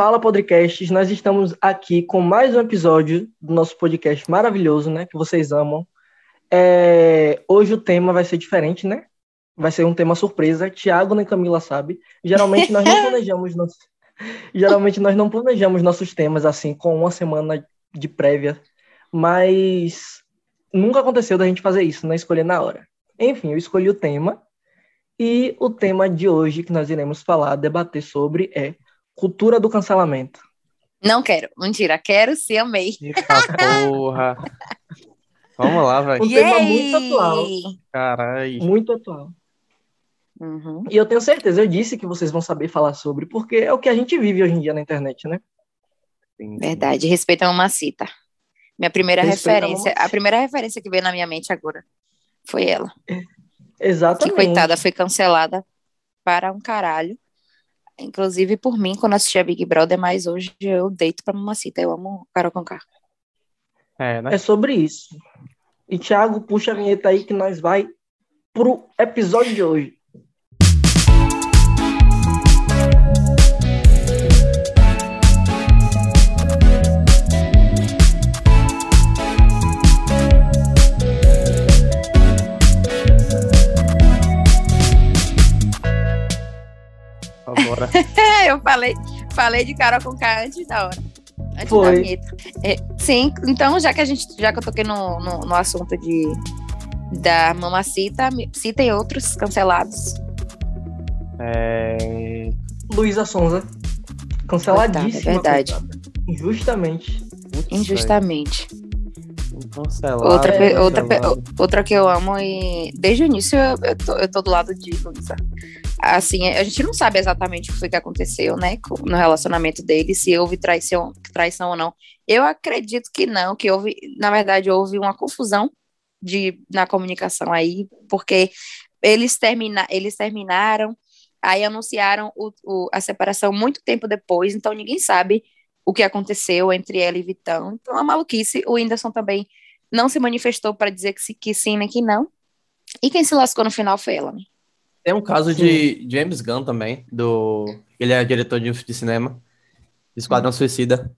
Fala Podcasts, nós estamos aqui com mais um episódio do nosso podcast maravilhoso, né? Que vocês amam. É, hoje o tema vai ser diferente, né? Vai ser um tema surpresa. Tiago nem Camila sabe. Geralmente nós não planejamos nossos, geralmente nós não planejamos nossos temas assim com uma semana de prévia, mas nunca aconteceu da gente fazer isso, né? Escolher na hora. Enfim, eu escolhi o tema e o tema de hoje que nós iremos falar, debater sobre é cultura do cancelamento. Não quero, mentira, quero sim, amei. Eita porra. Vamos lá, velho. Um tema muito atual. Caralho. Muito atual. Uhum. E eu tenho certeza, eu disse que vocês vão saber falar sobre, porque é o que a gente vive hoje em dia na internet, né? Verdade, respeita a mamacita. Minha primeira Respeita a referência, mamacita. a primeira referência que veio na minha mente agora foi ela. Que Exatamente. coitada, foi cancelada para um caralho. Inclusive por mim, quando assisti a Big Brother, mas hoje eu deito pra mamacita. Eu amo Carol Conká. É, né? É sobre isso. E Thiago, puxa a vinheta aí que nós vai pro episódio de hoje. Bora. É, eu falei, falei de Carol Conká antes da hora. Antes Foi. da vinheta. É, sim, então já que a gente, já que eu toquei no, no, no assunto de da mamacita, citem outros cancelados. É... Luísa Sonza. Canceladíssima. Verdade, coitada. Injustamente. putz, Injustamente. velho. Cancelado, Outra, cancelado. outra, outra que eu amo e desde o início eu, eu, tô, eu tô do lado de Luísa. Assim, a gente não sabe exatamente o que foi que aconteceu, né, no relacionamento dele, se houve traição, traição ou não. Eu acredito que não, que houve, na verdade, houve uma confusão de, na comunicação aí, porque eles, termina, eles terminaram, aí anunciaram o, o- a separação muito tempo depois, então ninguém sabe o que aconteceu entre ela e Vitão. Então, a maluquice, o Whindersson também não se manifestou para dizer que, se- que sim nem que não. E quem se lascou no final foi ela, né? Tem um caso de James Gunn também, do... ele é diretor de, de cinema, de Esquadrão Suicida,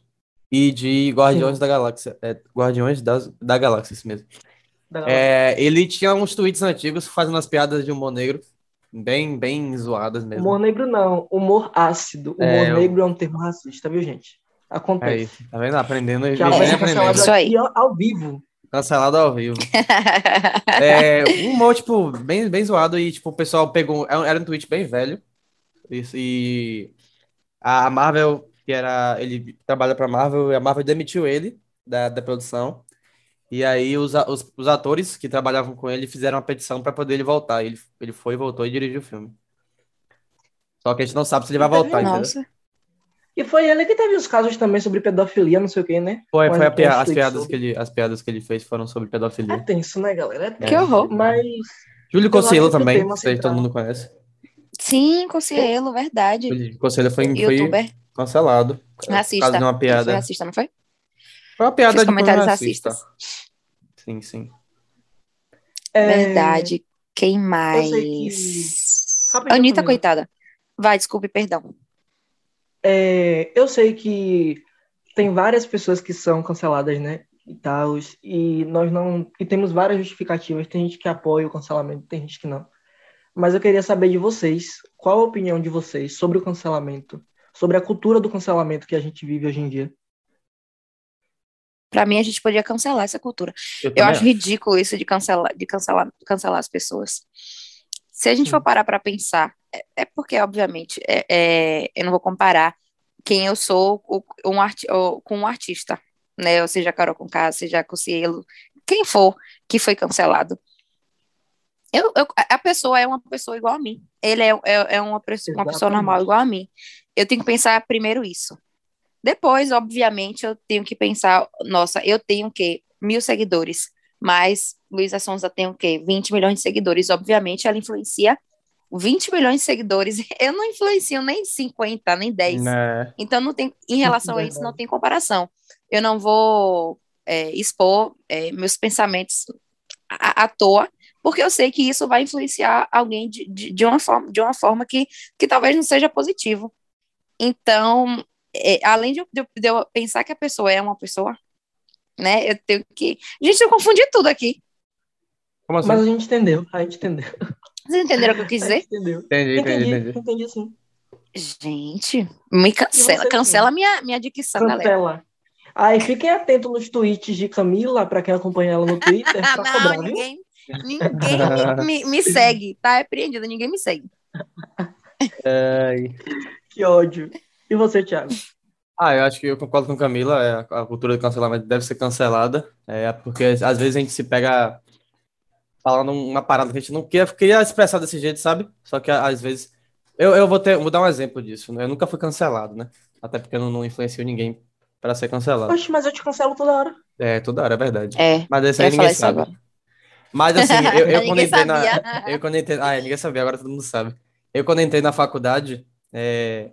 e de Guardiões da Galáxia. É, Guardiões das, da Galáxia, isso mesmo. É, ele tinha uns tweets antigos fazendo as piadas de humor negro, bem, bem zoadas mesmo. Humor negro não, humor ácido. Humor É, eu- negro é um termo racista, viu, gente? Acontece. tá vendo? Aprendendo e aprendendo. Isso aí. ao vivo. Cancelado ao vivo. É, um humor, tipo, bem, bem zoado e, tipo, o pessoal pegou... Era um- tweet bem velho. Isso, e a Marvel, que era... Ele trabalha pra Marvel, e a Marvel demitiu ele da, da produção. E aí os, os, os atores que trabalhavam com ele fizeram uma petição pra poder ele voltar. Ele, ele foi, voltou e dirigiu o filme. Só que a gente não sabe se ele vai voltar, entendeu? E foi ele que teve os casos também sobre pedofilia, não sei o que, né? Foi, foi pia- as piadas sobre. que ele, as piadas que ele fez foram sobre É pedofilia. tenso, né, galera? É tenso. Que horror. Mas Júlio Cossielo o também, sei se todo mundo conhece. Sim, Cossielo, verdade. Júlio Cossielo foi, foi cancelado. por racista. causa de uma Ele foi piada. racista, não foi? Foi uma piada de comentários racista. racistas. Sim, sim. é, Verdade. Quem mais? que- Anitta, coitada. Vai, desculpe, perdão. É, eu sei que tem várias pessoas que são canceladas, né? E tal, e nós não. E temos várias justificativas. Tem gente que apoia o cancelamento, tem gente que não. Mas eu queria saber de vocês, qual a opinião de vocês sobre o cancelamento, sobre a cultura do cancelamento que a gente vive hoje em dia. Pra mim, a gente podia cancelar essa cultura. Eu também acho ridículo isso de cancelar, de cancelar, cancelar as pessoas. Se a gente for parar para pensar, é, é porque, obviamente, é, é- eu não vou comparar quem eu sou com um, arti com um artista, né? Ou seja, Carol Conká, seja Cossielo, quem for que foi cancelado. Eu, eu- a pessoa é uma pessoa igual a mim. Ele é, é, é uma, pessoa, uma pessoa normal igual a mim. Eu tenho que pensar primeiro isso. Depois, obviamente, eu tenho que pensar, nossa, eu tenho o quê? Mil seguidores. Mas Luísa Sonza tem o quê? 20 milhões de seguidores. Obviamente, ela influencia 20 milhões de seguidores. Eu não influencio nem 50, nem 10. Né? Então, não tem, em relação a isso, não tem comparação. Eu não vou é, expor é, meus pensamentos à, à toa, porque eu sei que isso vai influenciar alguém de, de, de uma forma, de uma forma que, que talvez não seja positivo. Então, é, além de eu, de eu pensar que a pessoa é uma pessoa, né? Eu tenho que. Gente, eu confundi tudo aqui. Como assim? Mas a gente entendeu, a gente entendeu. Vocês entenderam o que eu quis A dizer? entendeu. Entendi, entendi, Entendi, entendi. entendi sim. Gente, me cancela, você, cancela minha, minha dicção, galera. Cancela. Aí fiquem atentos nos tweets de Camila, pra quem acompanha ela no Twitter, Ah, pra não, cobrar, viu? ninguém, ninguém me, me, me segue, tá repreendido, ninguém me segue. Ai. Que ódio. E você, Thiago? Ah, eu acho que eu concordo com Camila, é, a cultura do cancelamento deve ser cancelada, é, porque às vezes a gente se pega falando uma parada que a gente não queria, queria expressar desse jeito, sabe? Só que às vezes. Eu, eu vou ter, vou dar um exemplo disso, né? Eu nunca fui cancelado, né? Até porque eu não, não influencio ninguém para ser cancelado. Oxe, mas eu te cancelo toda hora. É, toda hora, é verdade. É, Mas esse aí ninguém sabe. agora. Mas assim, eu, eu quando entrei na. sabia. Eu quando entrei. Ah, é, ninguém sabia, agora todo mundo sabe. Eu quando entrei na faculdade, é,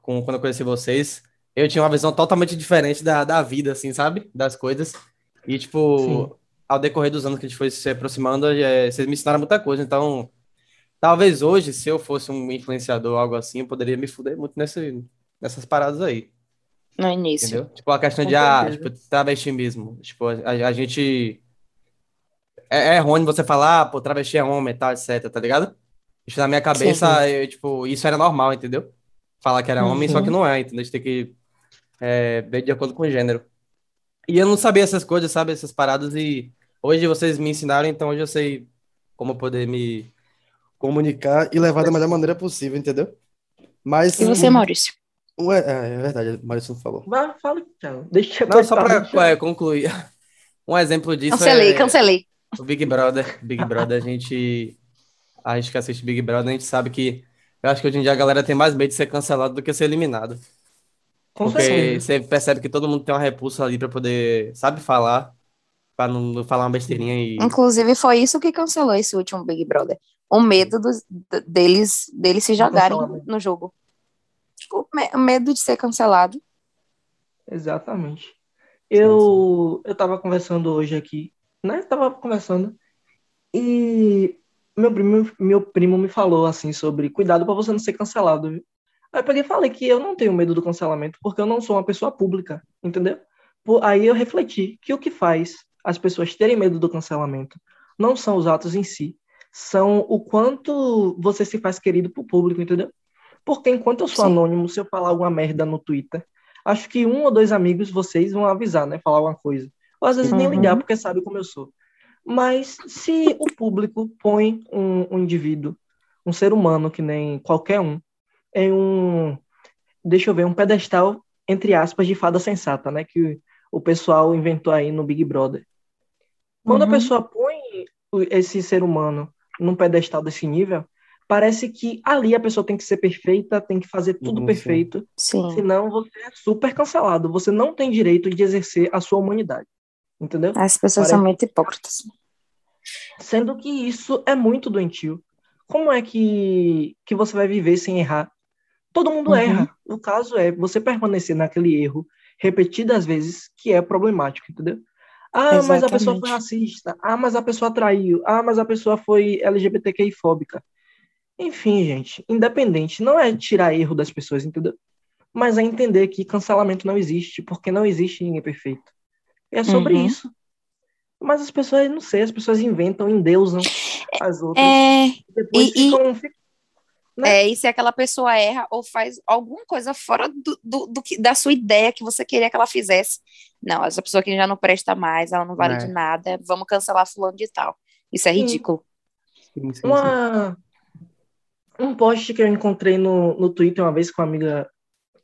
com, quando eu conheci vocês, eu tinha uma visão totalmente diferente da, da vida, assim, sabe? Das coisas. E, tipo, Sim. Ao decorrer dos anos que a gente foi se aproximando, é, vocês me ensinaram muita coisa. Então, talvez hoje, se eu fosse um influenciador ou algo assim, eu poderia me fuder muito nesse, nessas paradas aí. No início. Entendeu? Tipo, a questão Com de, ah, tipo, travestimismo. Tipo, a, a gente. É, é ruim você falar, ah, pô, travesti é homem e tal, etc, tá ligado? Isso na minha cabeça, eu, tipo, isso era normal, entendeu? Falar que era homem, só que Uhum. não é, entendeu? A gente tem que é, ver de acordo com o gênero. E eu não sabia essas coisas, sabe? Essas paradas, e hoje vocês me ensinaram, então hoje eu sei como poder me comunicar e levar da melhor maneira possível, entendeu? Mas. E você, Maurício? Ué, é, é verdade, o Maurício não falou. Vai, fala, Thiago. Deixa eu Não, só deixa- é, concluir. Um exemplo disso Cancelei, é cancelei. o Big Brother. Big Brother, a gente. A gente que assiste Big Brother, a gente sabe que. Eu acho que hoje em dia a galera tem mais medo de ser cancelado do que ser eliminado. Com Porque certeza. você percebe que todo mundo tem uma repulsa ali pra poder, sabe, falar, pra não, falar uma besteirinha e. Inclusive, foi isso que cancelou esse último Big Brother. O medo dos- deles, deles se jogarem no jogo. O me- o medo de ser cancelado. Exatamente. Eu, eu tava conversando hoje aqui, né? Tava conversando e meu primo, meu primo me falou assim sobre cuidado pra você não ser cancelado, viu? Aí eu peguei e falei que eu não tenho medo do cancelamento porque eu não sou uma pessoa pública, entendeu? Por- aí eu refleti que o que faz as pessoas terem medo do cancelamento não são os atos em si, são o quanto você se faz querido pro público, entendeu? Porque enquanto eu sou Sim. anônimo, se eu falar alguma merda no Twitter, acho que um ou dois amigos vocês vão avisar, né? Falar alguma coisa. Ou às vezes nem Uhum. ligar, porque sabe como eu sou. Mas se o público põe um, um indivíduo, um ser humano que nem qualquer um, em um, deixa eu ver, um pedestal, entre aspas, de fada sensata, né? Que o pessoal inventou aí no Big Brother. Quando Uhum. a pessoa põe esse ser humano num pedestal desse nível, parece que ali a pessoa tem que ser perfeita, tem que fazer tudo Uhum, sim. perfeito, Sim. senão você é super cancelado. Você não tem direito de exercer a sua humanidade. Entendeu? As pessoas Parece- são muito hipócritas. Sendo que isso é muito doentio. Como é que, que você vai viver sem errar? Todo mundo Uhum. erra. O caso é você permanecer naquele erro repetidas vezes que é problemático, entendeu? Ah, mas a pessoa foi Exatamente. racista. Ah, mas a pessoa traiu. Ah, mas a pessoa foi LGBTQI fóbica. Enfim, gente, independente, não é tirar erro das pessoas, entendeu? Mas é entender que cancelamento não existe, porque não existe ninguém perfeito. E é sobre Uhum. isso. Mas as pessoas, não sei, as pessoas inventam, endeusam as outras. É, Depois e- e- ficam, ficam- né? é, e se aquela pessoa erra ou faz alguma coisa fora do, do, do que, da sua ideia que você queria que ela fizesse. Não, essa pessoa aqui já não presta mais, ela não vale É. de nada, vamos cancelar fulano de tal. Isso é Sim. ridículo. Sim, sim, sim. Uma, um post que eu encontrei no, no Twitter uma vez que uma amiga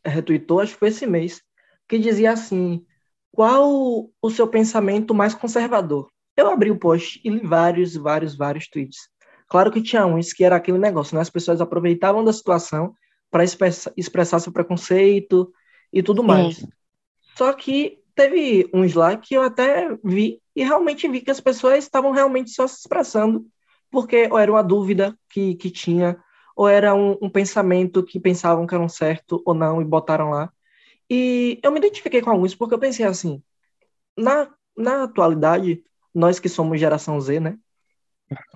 retweetou, acho que foi esse mês, que dizia assim: qual o seu pensamento mais conservador? Eu abri o post e li vários, vários, vários tweets. Claro que tinha uns que era aquele negócio, né? As pessoas aproveitavam da situação para expressa, expressar seu preconceito e tudo mais. Só que teve uns lá que eu até vi e realmente vi que as pessoas estavam realmente só se expressando porque ou era uma dúvida que, que tinha, ou era um, um pensamento que pensavam que era um certo ou não e botaram lá. E eu me identifiquei com alguns porque eu pensei assim, na, na atualidade, nós que somos geração Z, né?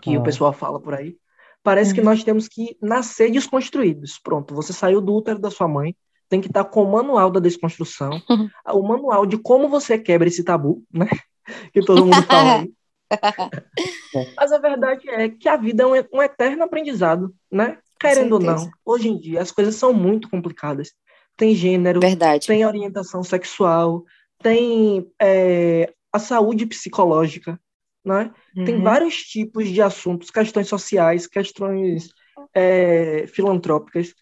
Que Ah. o pessoal fala por aí, parece que Uhum. nós temos que nascer desconstruídos. Pronto, você saiu do útero da sua mãe, tem que estar com o manual da desconstrução, o manual de como você quebra esse tabu, né? Que todo mundo fala aí. Mas a verdade é que a vida é um eterno aprendizado, né? Querendo ou não, hoje em dia as coisas são muito complicadas. Tem gênero, Verdade. tem orientação sexual, tem é, a saúde psicológica, né? Uhum. Tem vários tipos de assuntos, questões sociais, questões é, filantrópicas,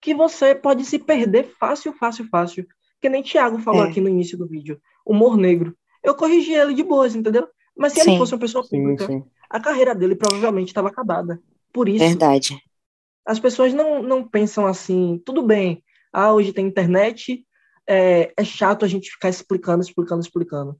que você pode se perder fácil, fácil, fácil. Que nem Tiago falou é. aqui no início do vídeo. Humor negro. Eu corrigi ele de boas, entendeu? Mas se sim. ele fosse uma pessoa pública, sim, sim. a carreira dele provavelmente estava acabada. Por isso. Verdade. As pessoas não, não pensam assim, tudo bem, ah, hoje tem internet, é, é chato a gente ficar explicando, explicando, explicando.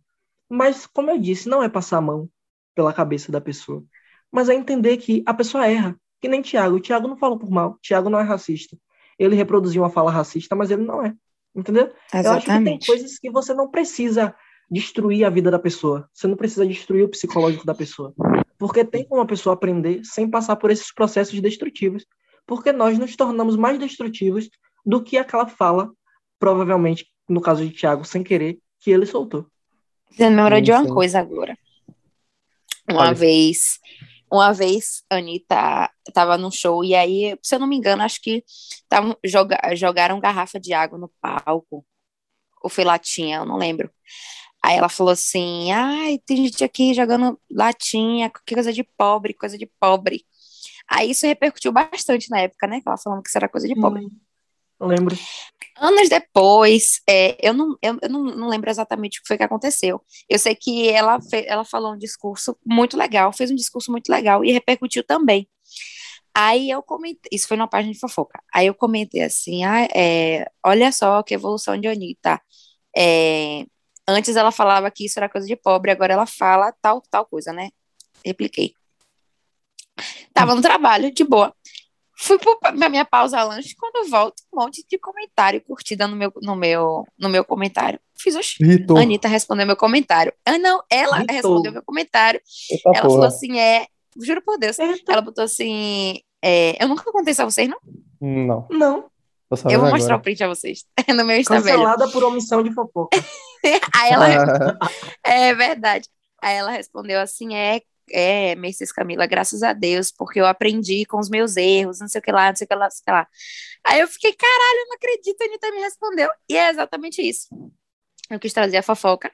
Mas, como eu disse, não é passar a mão pela cabeça da pessoa, mas é entender que a pessoa erra. Que nem Tiago. O Tiago não falou por mal. Tiago não é racista. Ele reproduziu uma fala racista, mas ele não é. Entendeu? Exatamente. Eu acho que tem coisas que você não precisa destruir a vida da pessoa. Você não precisa destruir o psicológico da pessoa. Porque tem como a pessoa aprender sem passar por esses processos destrutivos. Porque nós nos tornamos mais destrutivos do que aquela fala, provavelmente, no caso de Tiago, sem querer, que ele soltou. Você me lembrou de uma coisa agora. Uma Olha. vez, uma vez, Anitta estava num show, e aí, se eu não me engano, acho que tavam, joga, jogaram garrafa de água no palco. Ou foi latinha, eu não lembro. Aí ela falou assim: ai, tem gente aqui jogando latinha, que coisa de pobre, coisa de pobre. Aí isso repercutiu bastante na época, né? Ela falando que isso era coisa de pobre. Hum, lembro. Anos depois, é, eu, não, eu, eu não, não, lembro exatamente o que foi que aconteceu. Eu sei que ela, ela falou um discurso muito legal, fez um discurso muito legal e repercutiu também. Aí eu comentei, isso foi numa página de fofoca. Aí eu comentei assim: ah, é, olha só que evolução de Anitta. É, Antes ela falava que isso era coisa de pobre, agora ela fala tal, tal coisa, né? Repliquei. Tava no trabalho, de boa. Fui pra minha pausa lanche, quando eu volto, um monte de comentário curtida no meu, no meu, no meu comentário. Fiz, oxi, Ritou. Anitta respondeu meu comentário. Ah, não, ela Ritou. respondeu meu comentário. Eita ela porra. falou assim, é, juro por Deus, Eita. ela botou assim, é, eu nunca contei isso a vocês, não? Não. Não. Eu vou mostrar o print a vocês. no meu Instagram. Cancelada por omissão de fofoca. Aí ela. é verdade. Aí ela respondeu assim: é, é, Mercedes Camila, graças a Deus, porque eu aprendi com os meus erros, não sei o que lá, não sei o que lá, não sei o que lá. Aí eu fiquei, caralho, eu não acredito, a Anitta me respondeu. E é exatamente isso. Eu quis trazer a fofoca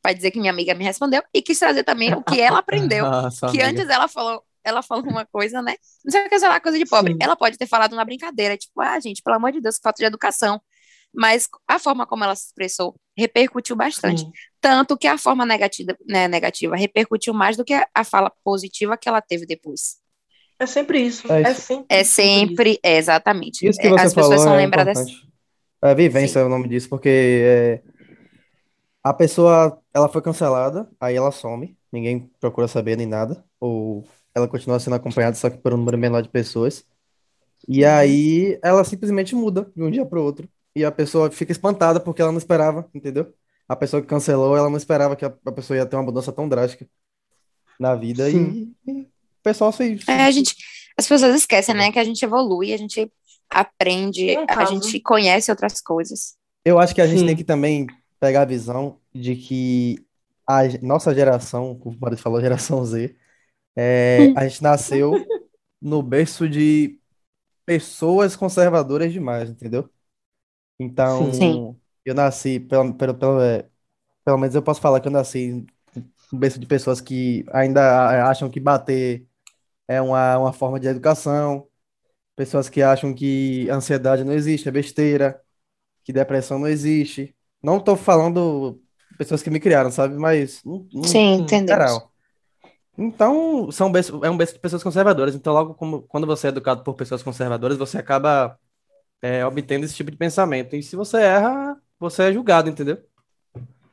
para dizer que minha amiga me respondeu e quis trazer também o que ela aprendeu. Nossa, que amiga. antes ela falou, ela falou uma coisa, né? Não sei o que, sei lá, coisa de pobre. Sim. Ela pode ter falado uma brincadeira, tipo, ah, gente, pelo amor de Deus, falta de educação. Mas a forma como ela se expressou repercutiu bastante. Sim. Tanto que a forma negativa, né, negativa repercutiu mais do que a, a fala positiva que ela teve depois. É sempre isso. É, é sempre, é sempre é, exatamente. Isso que você As falou pessoas são é lembradas. É vivência Sim. é o nome disso, porque é, a pessoa ela foi cancelada, aí ela some, ninguém procura saber nem nada, ou ela continua sendo acompanhada só que por um número menor de pessoas. E aí ela simplesmente muda de um dia para o outro. E a pessoa fica espantada porque ela não esperava, entendeu? A pessoa que cancelou, ela não esperava que a, a pessoa ia ter uma mudança tão drástica na vida. E, e, o pessoal se, se... É, a gente, as pessoas esquecem, né? Que a gente evolui, a gente aprende, a gente conhece outras coisas. Eu acho que a gente Sim. tem que também pegar a visão de que a nossa geração, como o Boris falou, geração Z, é, a gente nasceu no berço de pessoas conservadoras demais, entendeu? Então, Sim. Eu nasci, pelo, pelo, pelo, é, pelo menos eu posso falar que eu nasci no berço de pessoas que ainda acham que bater é uma, uma forma de educação, pessoas que acham que ansiedade não existe, é besteira, que depressão não existe. Não estou falando pessoas que me criaram, sabe? Mas, Sim, geral. Então, são é um berço de pessoas conservadoras. Então, logo como, quando você é educado por pessoas conservadoras, você acaba é, obtendo esse tipo de pensamento. E se você erra, você é julgado, entendeu?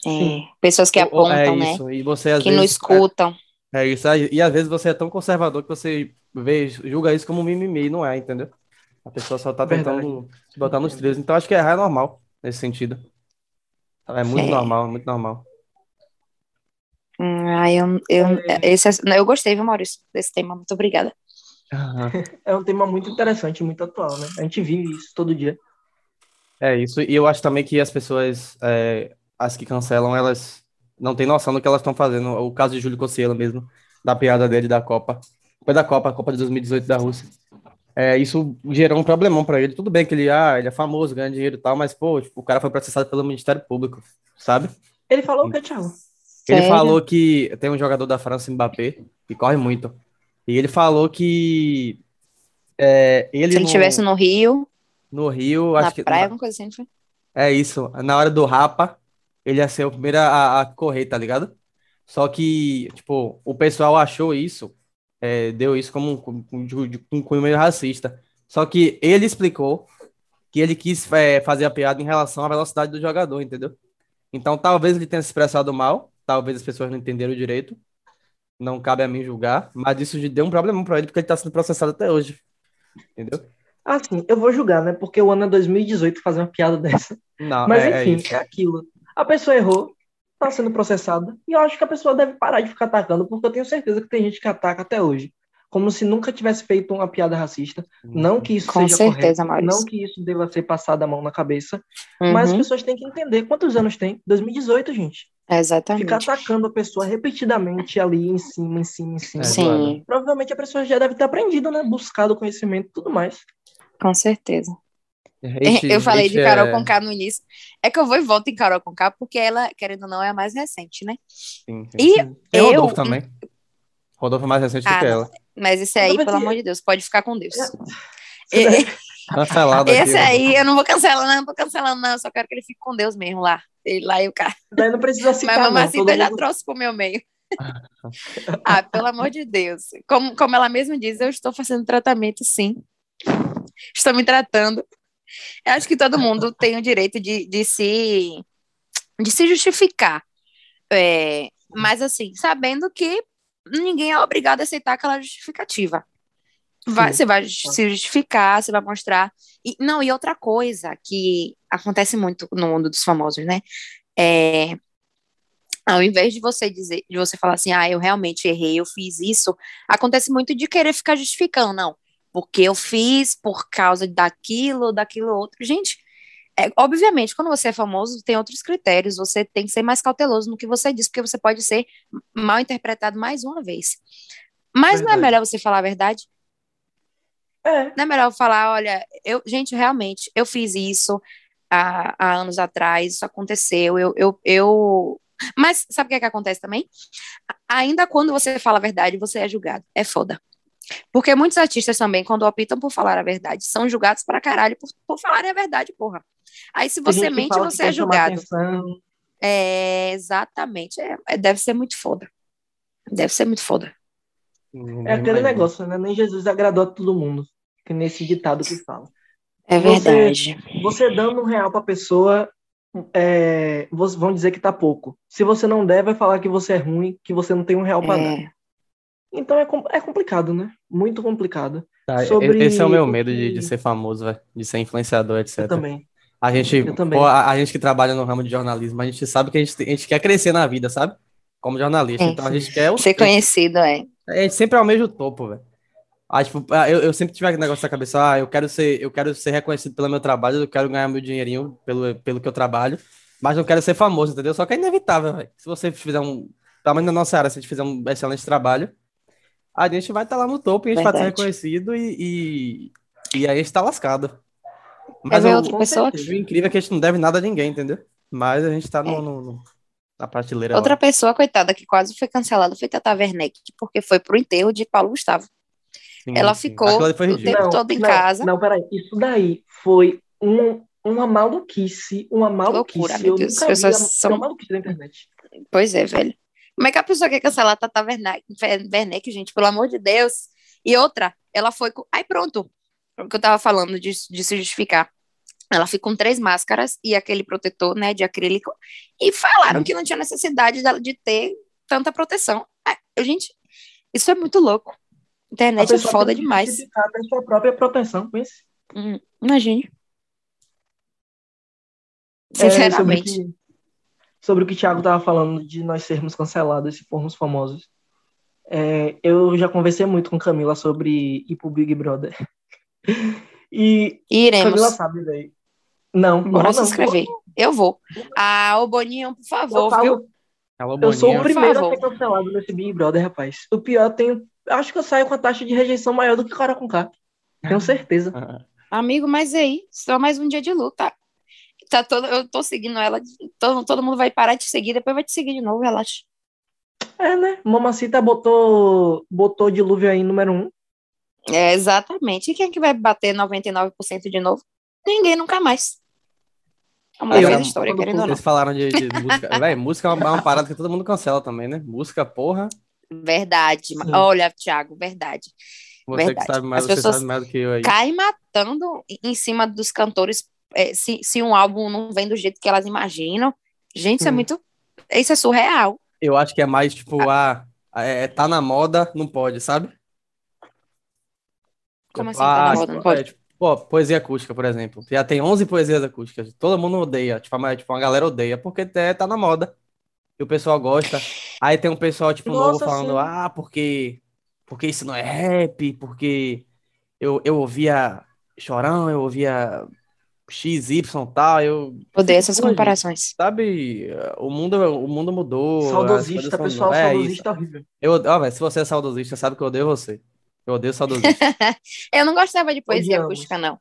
É, pessoas que apontam, é né? Isso. E você, às que vezes, não escutam. É, é, isso. E às vezes você é tão conservador que você vê, julga isso como mimimi, não é, entendeu? A pessoa só tá tentando Verdade. te botar nos trilhos. Então, acho que errar é normal nesse sentido. É muito é. normal, muito normal. Ah, eu, eu, é. esse, eu gostei, viu, Maurício, desse tema. Muito obrigada. É um tema muito interessante, muito atual, né? A gente vive isso todo dia. É isso, e eu acho também que as pessoas, é, as que cancelam, elas não têm noção do que elas estão fazendo. O caso de Júlio Cossielo mesmo, da piada dele da Copa. Foi da Copa, a Copa de 2018 da Rússia. É, isso gerou um problemão para ele. Tudo bem que ele, ah, ele é famoso, ganha dinheiro e tal, mas, pô, tipo, o cara foi processado pelo Ministério Público, sabe? Ele falou o que, Thiago? Ele Sério? falou que tem um jogador da França, Mbappé, que corre muito. E ele falou que é, ele Se ele no, estivesse no Rio, no Rio, na acho que praia, coisa assim, foi? é isso. Na hora do Rapa, ele ia ser o primeiro a, a correr, tá ligado? Só que, tipo, o pessoal achou isso, é, deu isso como um, um cunho meio racista. Só que ele explicou que ele quis é, fazer a piada em relação à velocidade do jogador, entendeu? Então, talvez ele tenha se expressado mal, talvez as pessoas não entenderam direito, não cabe a mim julgar, mas isso deu um problema pra ele, porque ele tá sendo processado até hoje, entendeu? Assim, eu vou julgar, né? Porque o ano é 2018 fazer uma piada dessa. Não, Mas é, é enfim, isso. é aquilo. A pessoa errou, tá sendo processada, e eu acho que a pessoa deve parar de ficar atacando, porque eu tenho certeza que tem gente que ataca até hoje. Como se nunca tivesse feito uma piada racista. Não que isso Com seja certeza, correto, Maurício. não que isso deva ser passado a mão na cabeça, mas as Uhum, pessoas têm que entender quantos anos tem. 2018, gente. Ficar exatamente. atacando a pessoa repetidamente ali em cima, em cima, em cima. É, Sim, Provavelmente a pessoa já deve ter aprendido, né? Buscado conhecimento e tudo mais. Com certeza. Hate- Eu falei de Carol é- Conká no início. É que eu vou e volto em Carol Conká, porque ela, querendo ou não, é a mais recente, né? Sim, sim. E. Tem eu. Rodolfo também. Rodolfo é mais recente do Ah, que não. ela. Mas esse aí, pelo é- amor de Deus, pode ficar com Deus. E- deve- Cancelado aqui. Esse aí, eu não vou cancelar, não, não tô cancelando, não. Eu só quero que ele fique com Deus mesmo lá. Ele lá e o cara. Daí não precisa Mas não. mamacita já mundo- trouxe pro meu meio. ah, pelo amor de Deus. Como, como ela mesma diz, eu estou fazendo tratamento, sim. Estou me tratando. Eu acho que todo mundo tem o direito de, de se de se justificar. É, mas assim, sabendo que ninguém é obrigado a aceitar aquela justificativa. Vai, você vai se justificar, você vai mostrar. E, não, e outra coisa que acontece muito no mundo dos famosos, né? É, ao invés de você dizer, de você falar assim, ah, eu realmente errei, eu fiz isso, acontece muito de querer ficar justificando, não, porque eu fiz por causa daquilo, daquilo outro. Gente, é, obviamente, quando você é famoso, tem outros critérios, você tem que ser mais cauteloso no que você diz, porque você pode ser mal interpretado mais uma vez. Mas não é Verdade. melhor você falar a verdade? É, Não é melhor falar, olha, eu, gente, realmente, eu fiz isso há, há anos atrás, isso aconteceu, eu, eu, eu... Mas sabe o que é que acontece também? Ainda quando você fala a verdade, você é julgado. É foda. Porque muitos artistas também, quando optam por falar a verdade, são julgados pra caralho por, por falarem a verdade, porra. Aí se você mente, você é julgado. É, exatamente. É, é- deve ser muito foda. Deve ser muito foda. É aquele negócio, né? Nem Jesus agradou a todo mundo. Que nesse ditado que fala. É Você- verdade. Você dando um real pra pessoa, é, vão dizer que tá pouco. Se você não der, vai falar que você é ruim, que você não tem um real pra dar. É, Então é, é complicado, né? Muito complicado. Tá, sobre esse é o meu medo de, de ser famoso, velho. De ser influenciador, etc. Eu também. A gente, Eu também. pô, a, a gente que trabalha no ramo de jornalismo, a gente sabe que a gente, a gente quer crescer na vida, sabe? Como jornalista. Sim, então a gente quer o ser conhecido, é. A gente sempre almeja o topo, velho. Ah, tipo, ah, eu, eu sempre tive aquele negócio na cabeça, ah, eu quero ser, eu quero ser reconhecido pelo meu trabalho, eu quero ganhar meu dinheirinho pelo, pelo que eu trabalho, mas não quero ser famoso, entendeu? Só que é inevitável, velho. Se você fizer um, pelo menos na nossa área, se a gente fizer um excelente trabalho, a gente vai estar lá no topo e a gente vai ser Verdade. reconhecido e, e, e aí a gente tá lascado. Mas o, outra pessoa? certeza. o incrível é que a gente não deve nada a ninguém, entendeu? Mas a gente tá no, É. no- na prateleira Outra lá. pessoa, coitada, que quase foi cancelada foi Tata Werneck, porque foi pro enterro de Paulo Gustavo. Sim, ela sim. ficou o tempo todo em não, casa. Não, peraí. Isso daí foi um, uma maluquice. Uma maluquice. loucura, meu eu Deus. As pessoas são- maluquice da internet. Pois é, velho. Como é que a pessoa quer cancelar a Tata Werneck, gente? Pelo amor de Deus. E outra, ela foi com... Aí pronto. O que eu tava falando de, de se justificar. Ela ficou com três máscaras e aquele protetor, né, de acrílico. E falaram que não tinha necessidade dela de ter tanta proteção. Ah, gente, isso é muito louco. A Internet é foda demais. até sua própria proteção, pense. Hum, imagine. É, sobre, Sinceramente. que, sobre o que o Thiago estava falando de nós sermos cancelados se formos famosos. É, eu já conversei muito com Camila sobre ir pro Big Brother. E Iremos. Camila sabe, velho. Não, não Bora vou se não. inscrever. Eu vou. Ah, ô Boninho, por Eu, favor, falo, viu? Alô, eu sou o primeiro a ser cancelado nesse Big Brother, rapaz. O pior, eu tenho. Acho que eu saio com a taxa de rejeição maior do que o cara com K. Tenho certeza. Amigo, mas e aí? Só mais um dia de luta. Tá todo, eu tô seguindo ela. Todo, todo mundo vai parar de seguir, depois vai te seguir de novo, relaxa. É, né? Mamacita botou, botou dilúvio aí número um. É, exatamente. E quem é que vai bater 99% de novo? Ninguém nunca mais. A mulher Aí, fez era- história, querendo ou não. Vocês falaram de, de música. Véi, música é uma, é uma parada que todo mundo cancela também, né? Música, porra. Verdade. Sim. Olha, Thiago, verdade. Você Verdade. que sabe mais, As você pessoas sabe mais do que eu aí. Cai matando em cima dos cantores é, se, se um álbum não vem do jeito que elas imaginam. Gente, isso é Sim. muito. Isso é surreal. Eu acho que é mais tipo, ah, é, tá na moda, não pode, sabe? Como assim, Tipo, tá na ah, moda, tipo, não pode? é, tipo, pô, poesia acústica, por exemplo. Já tem 11 poesias acústicas. Todo mundo odeia. Tipo, a, tipo, uma galera odeia porque é, tá na moda. E o pessoal gosta. Aí tem um pessoal, tipo, novo Nossa, falando, sim. ah, porque, porque isso não é rap, porque eu, eu ouvia Chorão, eu ouvia X, Y e tal. Eu, Odeio essas Pô, gente, comparações. sabe, o mundo, o mundo mudou. Saudosista, pessoal é isso. saudosista horrível. Eu, ó, velho, se você é saudosista, sabe que eu odeio você. Eu odeio saudosista. Eu não gostava de poesia Odiamos. acústica, não.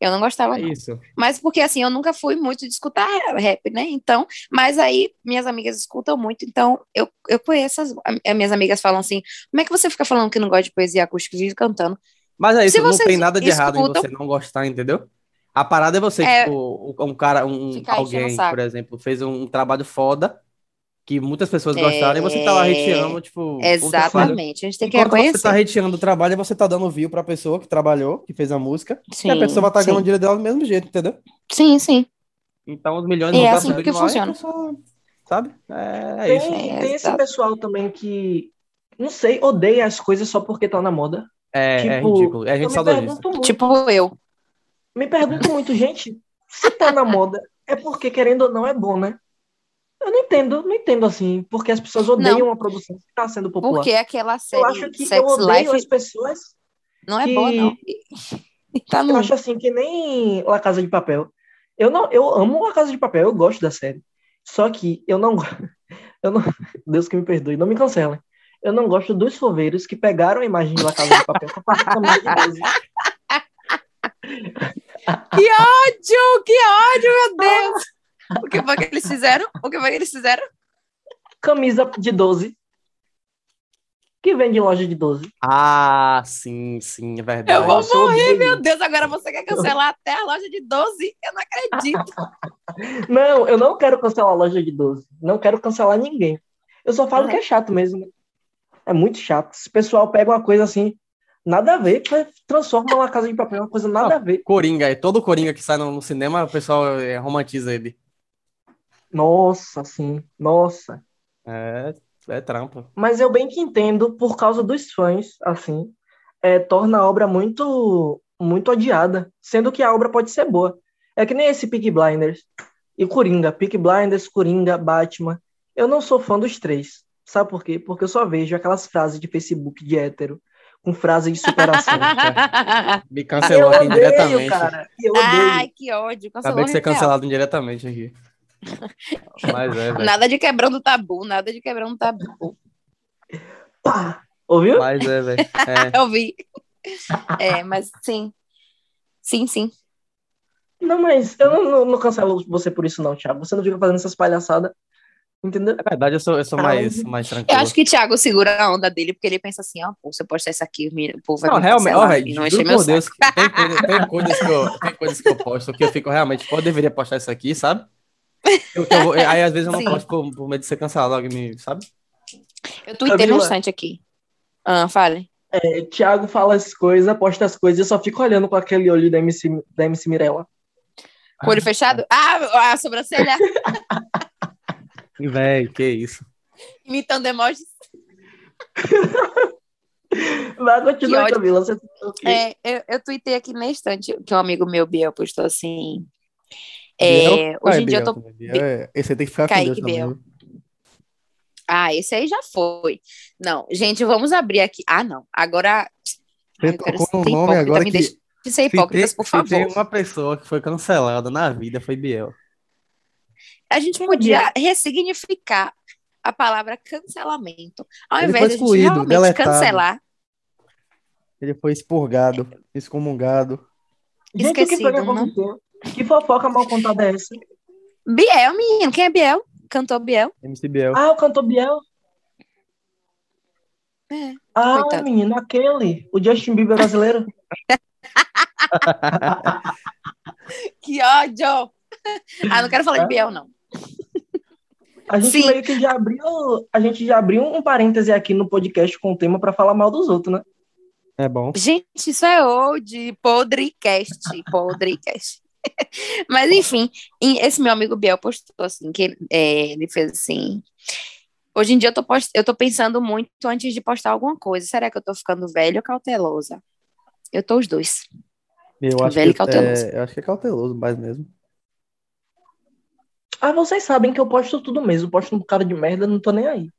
Eu não gostava, É não. isso. Mas porque assim, eu nunca fui muito de escutar rap, né? Então, mas aí minhas amigas escutam muito, então eu, eu conheço as, as minhas amigas falam assim: como é que você fica falando que não gosta de poesia acústica e vive cantando? Mas é isso, Se não tem nada de errado em escutam- você não gostar, entendeu? A parada é você, É. tipo, um cara, um, alguém, por exemplo, fez um trabalho foda que muitas pessoas gostaram e você tá lá É, hateando, tipo. Exatamente, a gente tem que Enquanto você reconhecer. tá hateando o trabalho, você tá dando view pra pessoa que trabalhou, que fez a música, Sim, e a pessoa vai estar sim. ganhando dinheiro dela do mesmo jeito, entendeu? Sim, sim. Então os milhões E vão é pra assim que a funciona. pessoa, sabe? É, é Tem, isso. É, tem esse exato. pessoal também que, não sei, odeia as coisas só porque tá na moda. É, é Tipo, ridículo. É Eu gente me saudosista. pergunto muito, Tipo eu. Me pergunto muito, gente, se tá na moda, é porque, querendo ou não, é bom, né? Eu não entendo, não entendo assim, porque as pessoas odeiam Não. uma produção que tá sendo popular. Porque aquela Eu série acho que eu Sex odeio Life as pessoas não é que- boa, não. E tá Eu acho assim que nem La Casa de Papel. Eu não, eu amo La Casa de Papel, eu gosto da série. Só que eu não, eu não, Deus que me perdoe, não me cancelem. Eu não gosto dos foveiros que pegaram a imagem de La Casa de Papel pra fazer camisa de 12. Que ódio! Que ódio, meu Deus! O que foi que eles fizeram? O que foi que eles fizeram? Camisa de 12. Que vende em loja de 12. Ah, sim, sim, é verdade. Eu vou Nossa, eu odeio Meu. Deus, agora você quer cancelar até a loja de 12? Eu não acredito. Não, eu não quero cancelar a loja de 12. Não quero cancelar ninguém. Eu só falo Uhum. que é chato mesmo. né? É muito chato. Esse pessoal pega uma coisa assim, nada a ver, que transforma uma casa de papel uma coisa nada a ver. Coringa, e todo Coringa que sai no, cinema, o pessoal é, romantiza ele. Nossa, sim. Nossa. É, é trampa. Mas eu bem que entendo, por causa dos fãs, assim, é, torna a obra muito, muito odiada, sendo que a obra pode ser boa. É que nem esse Peaky Blinders e Coringa. Peaky Blinders, Coringa, Batman. Eu não sou fã dos três. Sabe por quê? Porque eu só vejo aquelas frases de Facebook de hétero com frase de superação. Me eu cancelou aqui odeio, indiretamente. cara. Eu odeio. Ai, que ódio. Cancelou Acabei de ser cancelado indiretamente aqui. Mas é. Nada de quebrando tabu, nada de quebrando tabu. Pá! Ouviu? Mas é, velho. É. Eu vi. É, mas sim. Sim, sim. Não, mas eu não, não- não cancelo você por isso, não, Thiago. Você não fica fazendo essas palhaçadas. Entendeu? É verdade, eu sou, eu sou mais, mais Eu tranquilo. acho que o Thiago segura a onda dele, porque ele pensa assim, ó, pô, se eu postar isso aqui, o povo vai Não, me realmente, e não encher meu Deus, que tem, coisa- tem coisas que eu, tem coisas que eu posto que eu fico realmente, pô, eu deveria postar isso aqui, sabe? Eu- eu vou- aí às vezes eu não Sim. posto por, por medo de ser cancelado, alguém me, sabe? Eu tuitei Camila. bastante aqui. Ah, fale. É, Thiago fala as coisas, posta as coisas, eu só fico olhando com aquele olho da MC, da MC Mirella. Com o olho fechado? Ah, a sobrancelha Velho, que isso. imitando emojis. Vai, Que continua, ódio. Camila. Você... É, eu, eu tuitei aqui na estante que um amigo meu, Biel, postou assim. Biel? É, hoje Ah, em dia eu Biel tô. também, Biel é- Esse aí tem que ficar com Kaique Deus também. Biel. viu? Ah, esse aí já foi. Não, gente, vamos abrir aqui. Ah, não. Agora. Você Ai, eu quero tocou no ser nome agora me que deixa- de ser Se tem, por se favor. tem uma pessoa que foi cancelada na vida, foi Biel. A gente podia ressignificar a palavra cancelamento. Ao Ele invés de gente excluído, realmente deletado. cancelar, Ele foi expurgado, excomungado. Gente, o que Esquecido, né? aconteceu? Que fofoca mal contada é essa? Biel, menino, quem é Biel? Cantor Biel? MC Biel. Ah, o cantor Biel. É. Ah, Coitado. menino, aquele. O Justin Bieber brasileiro. Que ódio! ah, não quero falar de Biel, não. A gente Sim. meio que já abriu. A gente já abriu um parêntese aqui no podcast com o tema pra falar mal dos outros, né? É bom. Gente, isso é old, podrecast, podrecast. Mas enfim, esse meu amigo Biel postou assim, que ele, é, ele fez assim. Hoje em dia eu tô, post- eu tô pensando muito antes de postar alguma coisa. Será que eu tô ficando velho ou cautelosa? Eu tô os dois. Eu acho Velho e que, cauteloso. é, eu acho que é cauteloso, mais mesmo. Ah, vocês sabem que eu posto tudo mesmo. Posto um cara de merda, não tô nem aí.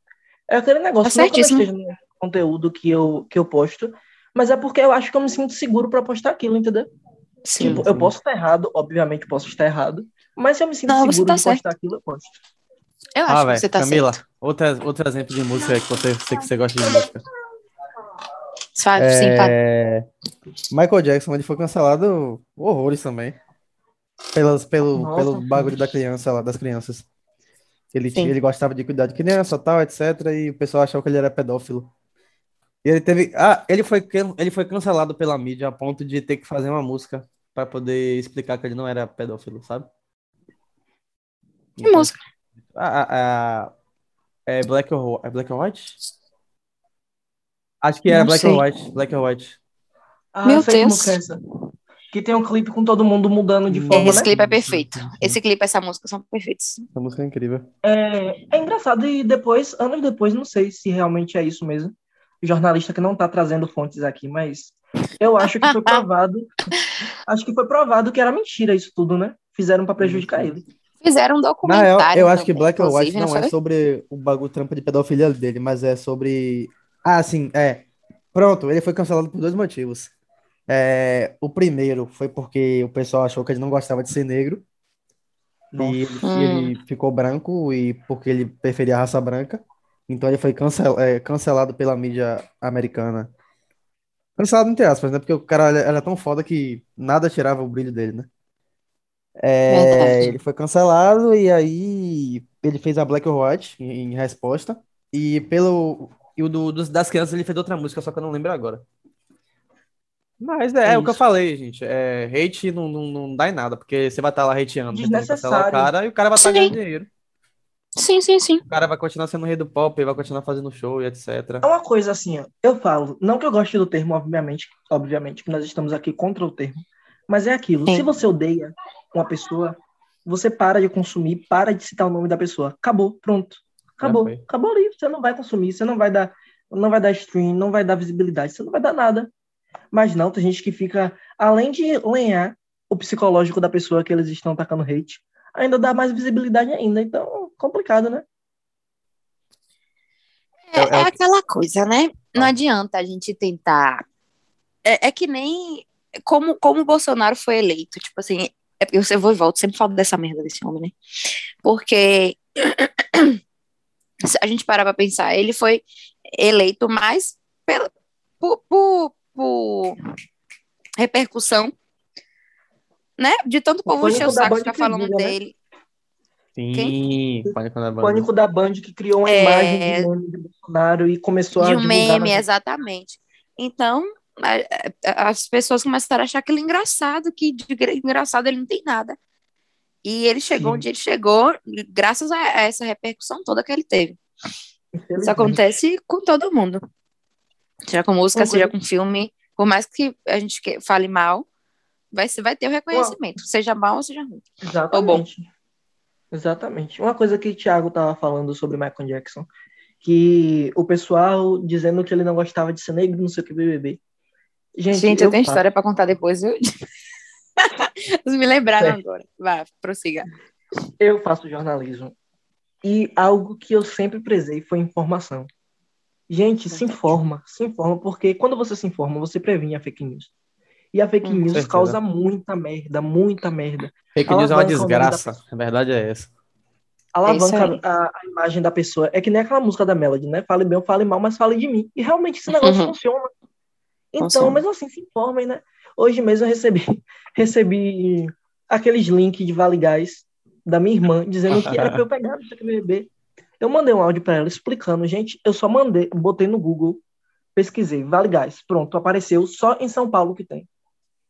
É aquele negócio, Tá não que eu não certíssimo. esteja no conteúdo que eu, que eu posto, mas é porque eu acho que eu me sinto seguro pra postar aquilo, entendeu? Sim. Tipo, sim. eu posso estar errado, obviamente posso estar errado, mas se eu me sinto Não, seguro tá de postar aquilo, eu posto. Eu acho Ah, que velho, você tá Camila, certo. outra, outro exemplo de música que você, você, que você gosta de música. Fala. É... Michael Jackson, ele foi cancelado horrores também. Pelas, pelo, Nossa, pelo bagulho da criança lá, das crianças. Ele, Sim. ele gostava de cuidar de criança, tal, etc. E o pessoal achava que ele era pedófilo. E ele teve. Ah, ele foi, ele foi cancelado pela mídia a ponto de ter que fazer uma música pra poder explicar que ele não era pedófilo, sabe? Que música? A, a- a- é Black or, é Black or White? Acho que era Black sei. or White. Black or White. Ah, Meu Deus. Que tem um clipe com todo mundo mudando de forma, Esse né? clipe é perfeito. Esse clipe e essa música são perfeitos. Essa música é incrível. É, é engraçado e depois, anos depois, não sei se realmente é isso mesmo. O jornalista que não tá trazendo fontes aqui, mas eu acho que foi provado. acho que foi provado que era mentira isso tudo, né? Fizeram pra prejudicar ele. Fizeram um documentário. real, eu acho que Black or White inclusive, não é foi? sobre o bagulho trampa de pedofilia dele, mas é sobre. Ah, sim, é. Pronto, ele foi cancelado por dois motivos. É, o primeiro foi porque o pessoal achou que ele não gostava de ser negro. E ele, Hum. ele ficou branco e porque ele preferia a raça branca. Então ele foi cancel, é, cancelado pela mídia americana. Cancelado entre aspas, né? Porque o cara era tão foda que nada tirava o brilho dele, né? É, ele foi cancelado e aí ele fez a Black or White em, em resposta. E pelo. E o do, dos- das crianças ele fez outra música, só que eu não lembro agora. Mas é, É é o que eu falei, gente. É, hate não, não, não dá em nada, porque você vai estar lá hateando, cancelar o cara e o cara vai estar ganhando dinheiro. Sim, sim, sim. O cara vai continuar sendo rei do pop, vai continuar fazendo show e etc. É uma coisa assim, ó, eu falo, não que eu goste do termo, obviamente, obviamente que nós estamos aqui contra o termo, mas é aquilo, Sim. se você odeia uma pessoa, você para de consumir, para de citar o nome da pessoa, acabou, pronto, acabou, foi. acabou ali, você não vai consumir, você não vai dar, não vai dar stream, não vai dar visibilidade, você não vai dar nada, mas não, tem gente que fica, além de lenhar o psicológico da pessoa que eles estão tacando hate, ainda dá mais visibilidade ainda, então, complicado, né? É, É- é é aquela coisa, né? Não Ah. adianta a gente tentar. É, é que nem como, como o Bolsonaro foi eleito. Tipo assim, é porque eu vou e volto, sempre falo dessa merda desse homem, né? Porque se a gente parar pra pensar, ele foi eleito mais pela, por, por, por repercussão, né? De tanto O povo encher o da saco Band ficar que falando né? dele. Sim, Pânico na Banda. Pânico da Band que criou uma É. imagem de meme de Bolsonaro e começou a de um meme, nas- exatamente. Então, a- a- as pessoas começaram a achar aquele engraçado, que de gra- engraçado ele não tem nada. E ele chegou Sim. onde ele chegou, graças a a essa repercussão toda que ele teve. Isso acontece com todo mundo. Seja com música, seja com filme. Por mais que a gente fale mal, vai, vai ter o reconhecimento, seja mal ou seja ruim. Exatamente. Exatamente. Uma coisa que o Thiago tava falando sobre Michael Jackson, que o pessoal dizendo que ele não gostava de ser negro, não sei o que, BBB. Gente, Gente, eu, tenho faço- história para contar depois. Eu... Vocês me lembraram Certo. agora. Vá, prossiga. Eu faço jornalismo. E algo que eu sempre prezei foi informação. Gente, se informa, se informa, porque quando você se informa, você previne a fake news. E a fake Hum, news certeza. causa muita merda, muita merda. Fake news é uma Alavanca o desgraça. A verdade é essa. Alavanca É isso a, a imagem da pessoa. É que nem aquela música da Melody, né? Fale bem ou fale mal, mas fale de mim. E realmente esse negócio Uhum. funciona. Então, Funciona. mesmo assim, se informem, né? Hoje mesmo eu recebi, recebi aqueles links de Vale Gás da minha irmã, dizendo que era pra eu pegar no TQBB. Eu mandei um áudio pra ela explicando, gente, eu só mandei, botei no Google, pesquisei, Vale Gás, pronto, apareceu só em São Paulo que tem.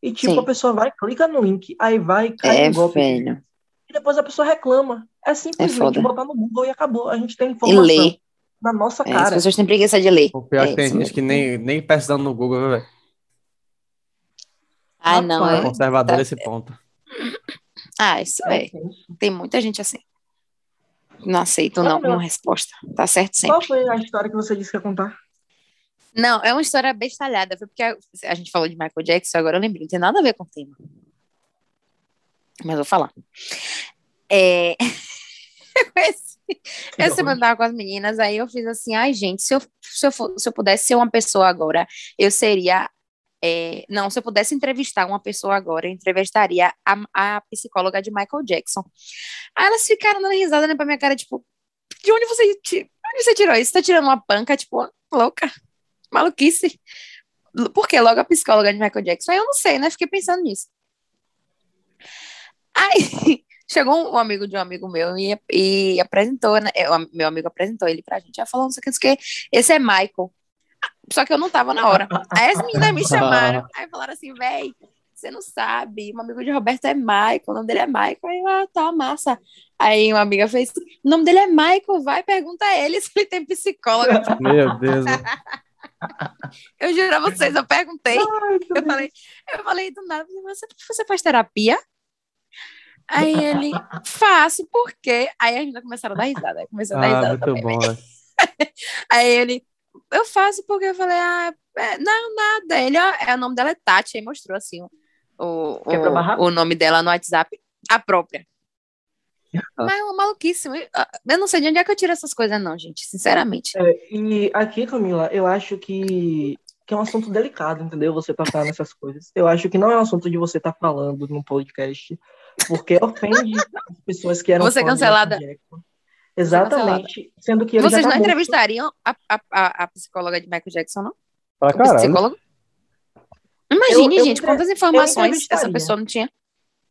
E tipo, Sim. a pessoa vai, clica no link, aí vai, cai É, no golpe. velho. E depois a pessoa reclama. É simplesmente foda. botar no Google e acabou. A gente tem E informação ler. na nossa É, as cara. pessoas têm preguiça de ler. O pior é É que tem gente que nem, nem pesquisando no Google, viu, velho. Ah, não. É... Conservador tá- esse ponto. Ah, isso é. Tem muita gente assim. Não aceito não, Olha. uma resposta. Tá certo Qual sempre. foi a história que você disse que ia contar? Não, é uma história bestalhada. Foi porque a, a gente falou de Michael Jackson, agora eu lembrei. Não tem nada a ver com o tema. Mas vou falar. É... Essa semana tava com as meninas, aí eu fiz assim, ai, gente, se eu, se eu, for- se eu pudesse ser uma pessoa agora, eu seria. É, não, se eu pudesse entrevistar uma pessoa agora, eu entrevistaria a, a psicóloga de Michael Jackson. Aí elas ficaram dando risada né, pra minha cara, tipo, de onde você, ti- onde você tirou isso? Tá tirando uma panca, tipo, louca, maluquice. Por que logo a psicóloga de Michael Jackson? Aí eu não sei, né? Fiquei pensando nisso. Aí chegou um amigo de um amigo meu e, e apresentou, né? é, meu amigo apresentou ele pra gente. Ela falou, não sei o que. Esse é Michael. Só que eu não tava na hora. Aí as meninas me chamaram. Aí falaram assim, véi, você não sabe. Um amigo de Roberto é Michael, o nome dele é Michael. Aí eu, ah, tá, massa. Aí uma amiga fez, o nome dele é Michael, vai, pergunta a ele se ele tem psicóloga. Meu Deus. né? Eu juro a vocês, eu perguntei. Eu falei, eu falei do nada, você, você faz terapia? Aí ele, faço, por quê? Aí a gente começaram a dar risada. Aí começou a dar Ah, risada muito também. bom, velho. Aí ele, eu faço porque eu falei, ah, é, não, nada. Ele, ó, é, o nome dela é Tati, aí mostrou assim o, o, barrar? o, o nome dela no WhatsApp, a própria. Mas é uma maluquice. Eu não sei de onde é que eu tiro essas coisas, não, gente, sinceramente. É, e aqui, Camila, eu acho que, que é um assunto delicado, entendeu? Você tocar nessas coisas. Eu acho que não é um assunto de você estar falando num podcast, porque ofende as pessoas que eram Você cancelada. Exatamente. Sendo que ele Vocês já não tá morto. entrevistariam a, a, a, psicóloga de Michael Jackson, não? Pra caralho. psicólogo? Imagine, Eu- eu gente, entre- quantas informações essa pessoa não tinha.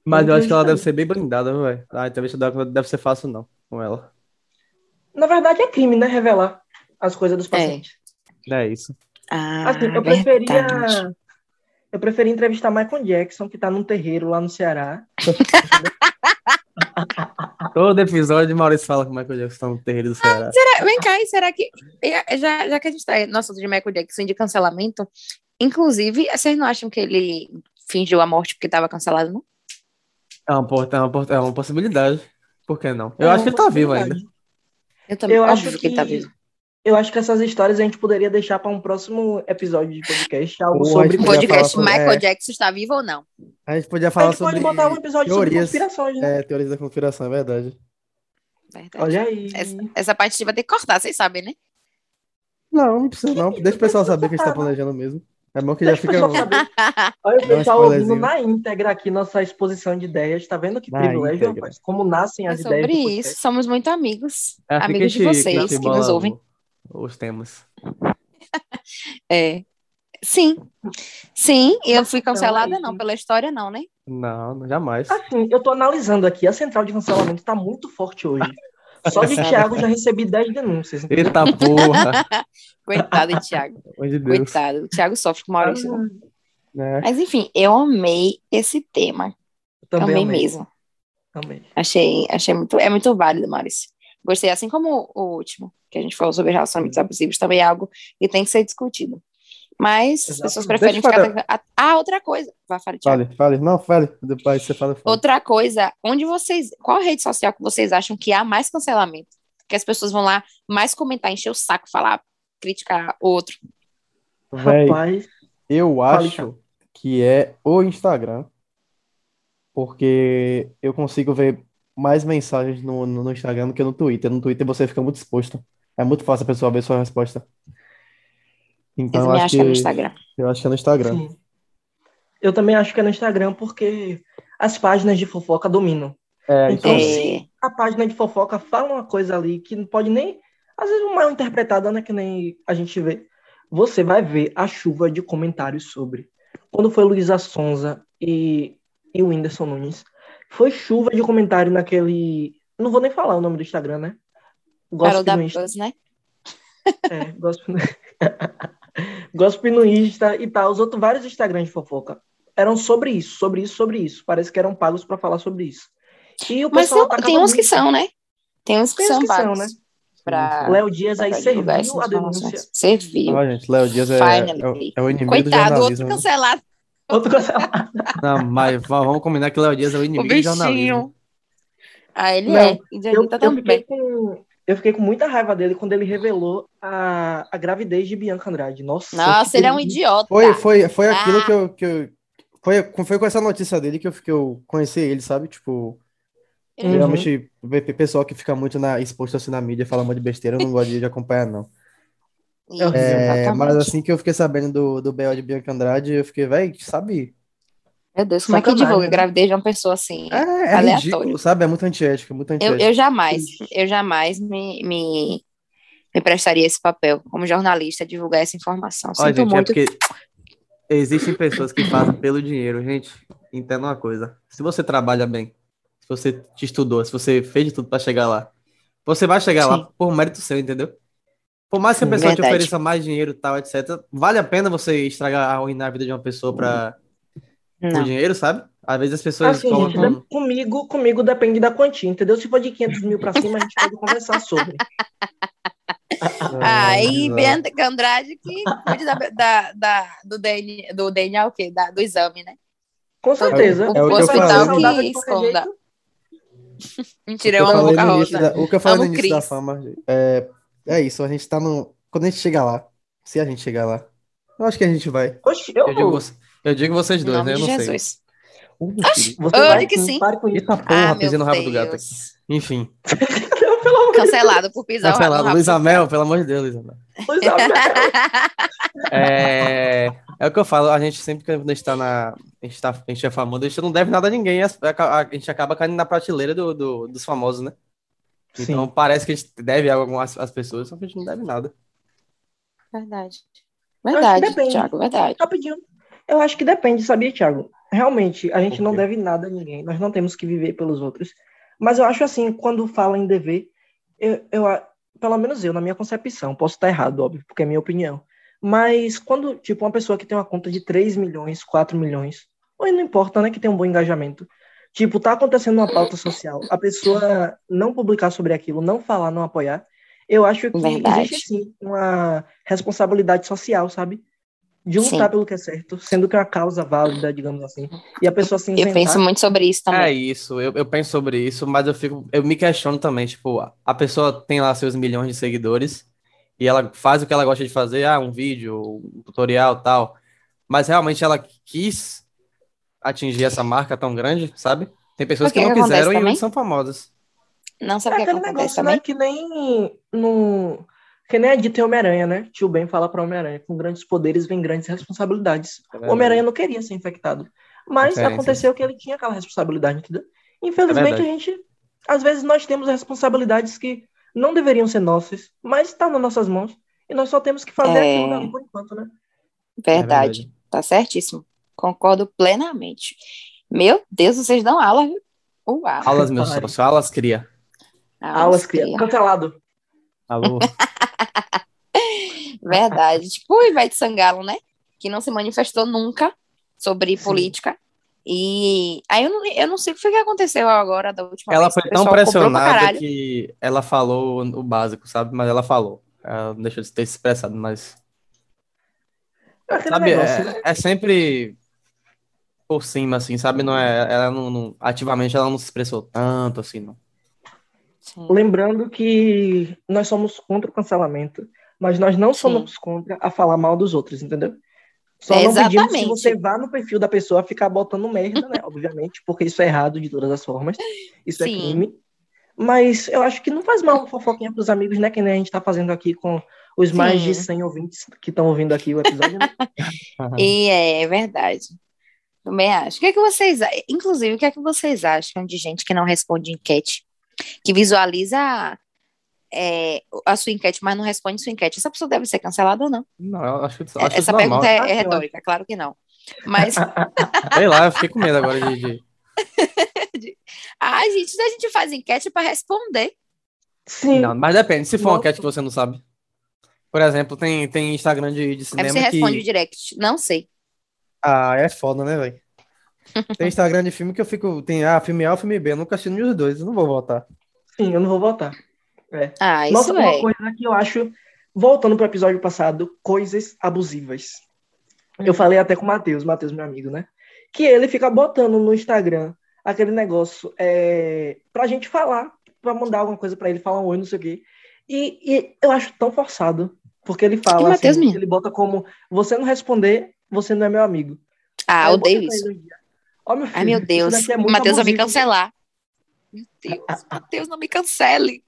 Mas eu acho que ela deve ser bem blindada, velho. A entrevista dela não deve ser fácil, não, com ela. Na verdade, é crime, né? Revelar as coisas dos pacientes. É isso. Ah, Assim, eu verdade. preferia. Eu preferia entrevistar Michael Jackson, que tá num terreiro lá no Ceará. Todo episódio de Maurício fala que o Michael Jackson tá no terreiro do Ceará. Será- Vem cá, e será que. Já, já que a gente tá no assunto de Michael Jackson de cancelamento, inclusive, vocês não acham que ele fingiu a morte porque estava cancelado, não? É uma, é uma, é uma possibilidade. Por que não? Eu É acho que ele tá vivo ainda. Eu também. Eu acho que ele tá que- vivo. Eu acho que essas histórias a gente poderia deixar para um próximo episódio de podcast, algo a sobre gente podia podcast sobre- Michael é. Jackson está vivo ou não? A gente podia A falar gente pode sobre botar um episódio sobre teorias. conspirações, né? É, teorias da conspiração, é verdade. Verdade. Olha aí. Essa, essa parte a gente vai ter que cortar, vocês sabem, né? Não, não precisa não. Deixa o pessoal saber que a gente tá planejando mesmo. É bom que já Deixa o fica. Olha o pessoal ouvindo na íntegra aqui nossa exposição de ideias. Tá vendo que Na privilégio, íntegra. rapaz? Como nascem É as ideias. sobre isso. Somos muito amigos. É amigos de a gente- vocês que a gente que nos ouvem. Os temas. É. Sim. Sim, eu fui então, cancelada, não, pela história, não, né? Não, jamais. Assim, eu tô analisando aqui. A central de cancelamento tá muito forte hoje. Só de. Thiago já recebi 10 denúncias. entendeu? Eita porra! Coitado de Thiago. De Deus. Coitado. O Thiago sofre com o Maurício. Ah, né? Mas enfim, eu amei esse tema. Também amei amei. mesmo. Amei. Achei, achei muito, é muito válido, Maurício. Gostei, assim como o último, que a gente falou sobre relacionamentos abusivos, também é algo que tem que ser discutido. Mas as pessoas preferem Deixa ficar. Ah, outra coisa. Vai, fale, Thiago. Fale, fale. Não, fale. Depois você fala. fala. Outra coisa, onde vocês. Qual rede social que vocês acham que há mais cancelamento? Que as pessoas vão lá mais comentar, encher o saco, falar, criticar outro. Véi, Rapaz, eu Fale, acho Thiago. que é o Instagram. Porque eu consigo ver mais mensagens no, no, Instagram do que no Twitter. No Twitter você fica muito exposto. É muito fácil a pessoa ver sua resposta. Então me acho acham no que Instagram. eu acho que é no Instagram. sim. Eu também acho que é no Instagram porque as páginas de fofoca dominam. É, Então, É. se a página de fofoca fala uma coisa ali que não pode nem, às vezes, mal interpretada, né? Que nem a gente vê. Você vai ver a chuva de comentários sobre. Quando foi Luísa Sonza e, e o Whindersson Nunes, foi chuva de comentário naquele. Não vou nem falar o nome do Instagram, né? Gossip da Insta. Buzz, né? É, gossip no... gossip no Insta e tal. Os outros vários Instagrams de fofoca eram sobre isso, sobre isso, sobre isso. Parece que eram pagos pra falar sobre isso. E o Mas pessoal tem, tem uns que são, né? Tem uns que Tem uns são que são, pagos né? pra, Léo Dias aí pra divulgar serviu a denúncia. Serviu. Léo Dias é, Finally. é, o- é o inimigo Coitado, do outro jornalismo. né? cancelado. Outro cancelado. Não, mas vamos combinar que Léo Dias é o O inimigo do jornalismo. Ah, ele Não, é. Eu, Anitta eu, fiquei também. com, eu fiquei com muita raiva dele quando ele revelou a, a gravidez de Bianca Andrade. Nossa, Nossa, que ele é um idiota. Foi, foi, foi aquilo Ah. que eu, que eu. Foi, foi com essa notícia dele que eu, que eu conheci ele, sabe? Tipo, Uhum. geralmente, pe- pessoal que fica muito na, exposto assim na mídia, fala um monte de besteira, eu não gosto de, de acompanhar, não. É, exatamente. mas assim que eu fiquei sabendo do, do B.O. de Bianca Andrade, eu fiquei, velho, sabe? Meu Deus, como é que divulga a né? gravidez de uma pessoa assim? É, é Aleatório. ridículo, sabe? É muito antiético, muito Eu, antiético. eu jamais, eu jamais me, me, me prestaria esse papel como jornalista, divulgar essa informação. Ó, Sinto gente, muito. é porque existem pessoas que fazem pelo dinheiro, gente. Entenda uma coisa. Se você trabalha bem, se você te estudou, se você fez de tudo pra chegar lá, você vai chegar lá Sim. por mérito seu, entendeu? Por mais que a pessoa te verdade. ofereça mais dinheiro e tal, etc., vale a pena você estragar, arruinar a vida de uma pessoa pra, por Não. dinheiro, sabe? Às vezes as pessoas Assim, gente, colocam. de- comigo, comigo depende da quantia, entendeu? Se for de 500 mil pra cima, a gente pode conversar sobre. Ah, e exato. Bianca Andrade que cuide da, da, da- do, DNA, do DNA, o quê? Da- do exame, né? Com certeza. É o Pessoa falei. saudável de que qualquer esconda. Mentira, O eu que eu amo Boca início Rosa. da- o que eu falei no início da Cris. fama é, é isso, a gente tá no. Quando a gente chegar lá, se a gente chegar lá, eu acho que a gente vai. Oxe, eu, Eu digo, você- eu digo vocês Em dois, nome né? Eu de não sei. Jesus. Uh, meu filho. Você vai digo que sim. Pare com isso. Eita porra, Ah, pisei no rabo do gato aqui. Enfim, Cancelado por pisar o rabo cancelado. no rabo Luiz Amel, pelo amor de Deus, Luiz Amel. de Deus, Isabel. É, é o que eu falo, a gente sempre que a gente tá na. A gente, tá, a gente é famoso, a gente não deve nada a ninguém. A, a- a gente acaba caindo na prateleira do, do- dos famosos, né? Então Sim. parece que a gente deve algo às pessoas, só que a gente não deve nada. Verdade. acho que Verdade, depende. Thiago, verdade. Rapidinho. Eu acho que depende, sabia, Thiago? Realmente, a gente não deve nada a ninguém. Nós não temos que viver pelos outros. Mas eu acho assim, quando fala em dever, eu, eu a- pelo menos eu, na minha concepção, posso estar errado, óbvio, porque é minha opinião. Mas quando, tipo, uma pessoa que tem uma conta de 3 milhões, 4 milhões, ou não importa, né, que tem um bom engajamento. Tipo, tá acontecendo uma pauta social, a pessoa não publicar sobre aquilo, não falar, não apoiar, eu acho que Verdade. existe sim uma responsabilidade social, sabe? De Sim. lutar pelo que é certo, sendo que é uma causa válida, digamos assim. E a pessoa se Eu isentar. penso muito sobre isso É também. isso, eu, eu penso sobre isso, mas eu fico, eu me questiono também, tipo, a pessoa tem lá seus milhões de seguidores e ela faz o que ela gosta de fazer, ah, um vídeo, um tutorial, tal, mas realmente ela quis atingir essa marca tão grande, sabe? Tem pessoas que não que acontece quiseram e hoje são famosas. Não sabe É aquele acontece negócio, também? né? Que nem no. Que nem a dita em Homem-Aranha, né? Tio Ben fala pra Homem-Aranha: com grandes poderes vem grandes responsabilidades. É. Homem-Aranha não queria ser infectado. Mas aconteceu que ele tinha aquela responsabilidade, entendeu? Infelizmente, a verdade. gente. Às vezes nós temos responsabilidades que não deveriam ser nossas, mas está nas nossas mãos. E nós só temos que fazer É. aquilo por enquanto, né? Verdade. verdade. Tá certíssimo. Concordo plenamente. Meu Deus, vocês dão aula, viu? Uau. Aulas, meu sócio, aulas cria. Aulas cria. Cancelado. Alô? Verdade. Tipo o Ivete Sangalo, né? Que não se manifestou nunca sobre Sim. política. E aí eu não, eu não sei o que foi que aconteceu agora da última Ela vez. foi tão pressionada que ela falou o básico, sabe? Mas ela falou. Ela não deixou de ter se expressado, mas. É Sabe, negócio, né? é, é sempre por cima, assim, sabe? Não é, ela não, não- ativamente ela não se expressou tanto, assim, não. Sim. Lembrando que nós somos contra o cancelamento, mas nós não Sim. somos contra a falar mal dos outros, entendeu? Só não pedimos que Exatamente. você vá no perfil da pessoa ficar botando merda, né? Obviamente, porque isso é errado de todas as formas. Isso é Sim. crime. Mas eu acho que não faz mal uma fofoquinha pros amigos, né? Que nem a gente tá fazendo aqui com os mais de Sim. 100 ouvintes que estão ouvindo aqui o episódio, né? E é, é verdade. Também acho. O que é que vocês, inclusive, o que é que vocês acham de gente que não responde enquete, que visualiza é, a sua enquete, mas não responde sua enquete? Essa pessoa deve ser cancelada ou não? Não, eu acho, acho Essa isso pergunta normal. é, é retórica, claro que não. Mas, Sei lá, eu fiquei com medo agora de. de- ai, gente, se a gente faz enquete para responder. Sim. Não, mas depende, se for uma Nossa. enquete que você não sabe. Por exemplo, tem, tem Instagram de, de Aí cinema você responde o que. direct. Não sei. Ah, é foda, né, velho? Tem Instagram de filme que eu fico. Tem ah, filme A filme B. Eu nunca assisti nenhum dos dois, eu não vou votar. Sim, eu não vou votar. Ah, isso Nossa, uma é. coisa que eu acho, voltando pro episódio passado, coisas abusivas. Eu Hum. falei até com o Matheus, Matheus, meu amigo, né? Que ele fica botando no Instagram aquele negócio é, pra gente falar, pra mandar alguma coisa pra ele, falar um oi, não sei o quê. E, e eu acho tão forçado, porque ele fala assim, ele bota como você não responder, você não é meu amigo. Ah, Aí eu odeio isso. Ó, meu Ai, filho, meu isso Deus. é muito Matheus vai me cancelar. Meu Deus, Matheus, não me cancele.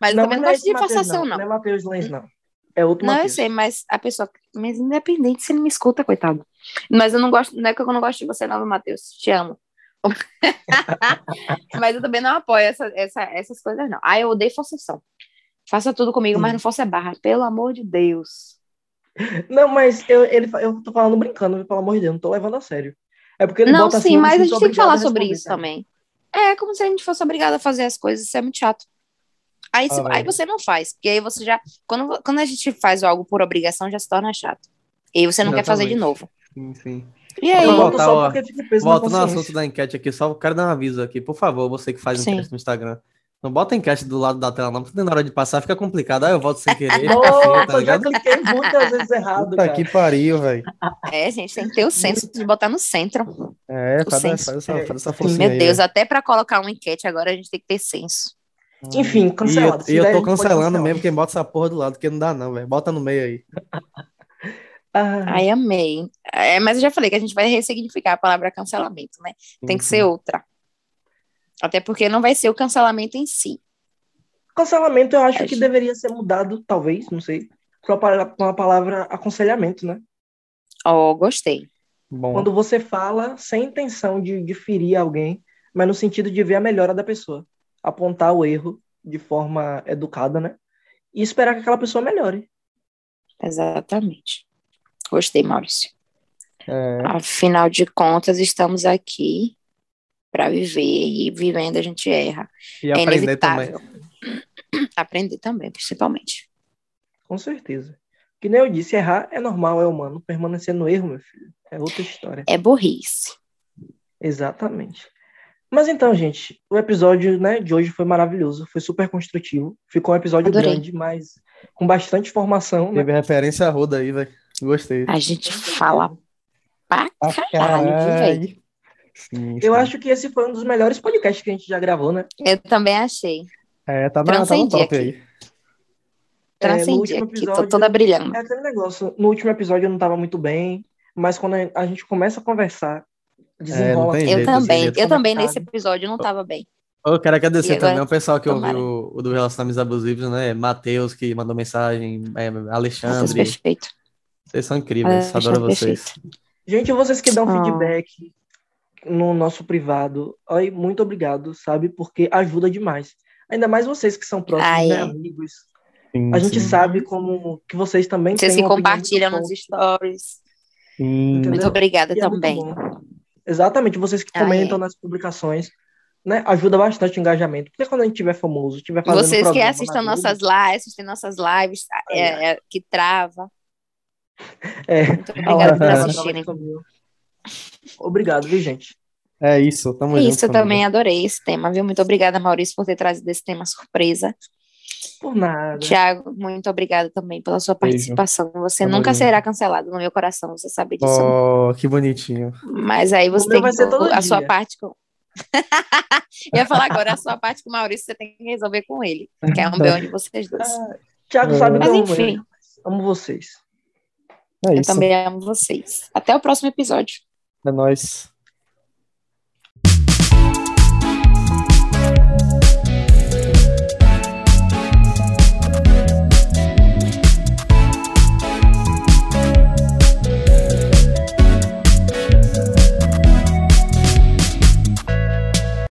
Mas eu Não, também mas não é gosto de esse Matheus, forçação, não. Não é Matheus Lens, não. É outro Não, eu Matheus. sei, mas a pessoa. Mas independente se ele me escuta, coitado. Mas eu não gosto. Não é que eu não gosto de você, não, Matheus. Te amo. mas eu também não apoio essa, essa- essas coisas, não. Ah, eu odeio forçação. Faça tudo comigo, mas não força a barra. Pelo amor de Deus. Não, mas eu, ele, eu tô falando brincando, pelo amor de Deus, não tô levando a sério. É porque ele não, bota sim, assim, eu mas a gente tem que falar sobre isso cara. também. É como se a gente fosse obrigado a fazer as coisas, isso é muito chato. Aí, se- aí você não faz, porque aí você já. Quando, quando a gente faz algo por obrigação, já se torna chato. E aí você não quer fazer de Exatamente. novo. Sim, sim. E Eu aí? Boto voltar, só ó. porque fica peso na Volta no assunto da enquete aqui, só quero dar um aviso aqui. Por favor, você que faz enquete no Instagram. Não bota a enquete do lado da tela, não, porque na hora de passar fica complicado. Aí eu volto sem querer. Nossa, tá eu já ligado? cliquei muitas vezes errado, Puta cara. que pariu, velho. É, gente, tem que ter o senso de botar no centro. É, O faz, senso. faz essa, faz essa forcinha Meu aí, Deus, velho. até pra colocar uma enquete agora a gente tem que ter senso. Enfim, E eu, cancelado. E eu der, a tô cancelando mesmo quem bota essa porra do lado, porque não dá não, velho. Bota no meio aí. Ah, Ai, amei. É, mas eu já falei que a gente vai ressignificar a palavra cancelamento, né? Tem que ser outra. Até porque não vai ser o cancelamento em si. cancelamento eu acho Acho- que deveria ser mudado, talvez, não sei, pra pa- pra uma palavra aconselhamento, né? Ó, gostei. Bom, Quando você fala sem intenção de, de ferir alguém, mas no sentido de ver a melhora da pessoa. Apontar o erro de forma educada, né? E esperar que aquela pessoa melhore. Exatamente. Gostei, Maurício. é, Afinal de contas, estamos aqui para viver e vivendo a gente erra. e é aprender também. inevitável. Aprender também, principalmente. Com certeza. Que nem eu disse, errar é normal, é humano. Permanecer no erro, meu filho, é outra história. É burrice. Exatamente. Mas então, gente, o episódio né, de hoje foi maravilhoso, foi super construtivo. Ficou um episódio Adorei. grande, mas com bastante informação. Né? Teve referência a Roda aí, velho. Gostei. A gente fala pra caralho, velho? Sim, Eu sim. acho que esse foi um dos melhores podcasts que a gente já gravou, né? Eu também achei. É, tá na, tá no top aqui. aí. É, Transcendi último aqui, tô toda brilhando. É aquele negócio. No último episódio eu não tava muito bem, mas quando a gente começa a conversar, desenrola. tem Eu também, jeito. eu também nesse episódio não tava bem. Eu quero agradecer agora, também ao pessoal que tomara. ouviu o, o do Relacionamentos Abusivos, né? Matheus, que mandou mensagem, é, Alexandre. perfeito. Vocês são incríveis, Alexandre adoro vocês. perfeito. Gente, vocês que dão Ah. feedback no nosso privado, ai, muito obrigado, sabe? Porque ajuda demais. Ainda mais vocês que são próximos, né, amigos. Sim, A gente sim. sabe como que vocês também Vocês têm que compartilham nos stories. Muito obrigada E é também. Exatamente, vocês que Ah, comentam é. nas publicações, né? Ajuda bastante o engajamento. Porque quando a gente tiver famoso, tiver fazendo Vocês que programa assistem nossas lives, assistem nossas lives, é, é, que trava. É, Muito obrigada por assistirem. Obrigado, viu, gente? É isso, tamo É junto. isso, eu família. também adorei esse tema, viu? Muito obrigada, Maurício, por ter trazido esse tema surpresa. Por nada. Tiago, muito obrigada também pela sua Beijo. participação. Você Tamo nunca junto. será cancelado no meu coração, você sabe disso. Oh, que bonitinho. Mas aí você tem que a sua parte com. Eu ia falar agora, a sua parte com o Maurício, você tem que resolver com ele, que é um B.O. de vocês dois. Thiago É. sabe que Mas eu amo enfim. Amo vocês. É Eu isso. também amo vocês. Até o próximo episódio. É nóis.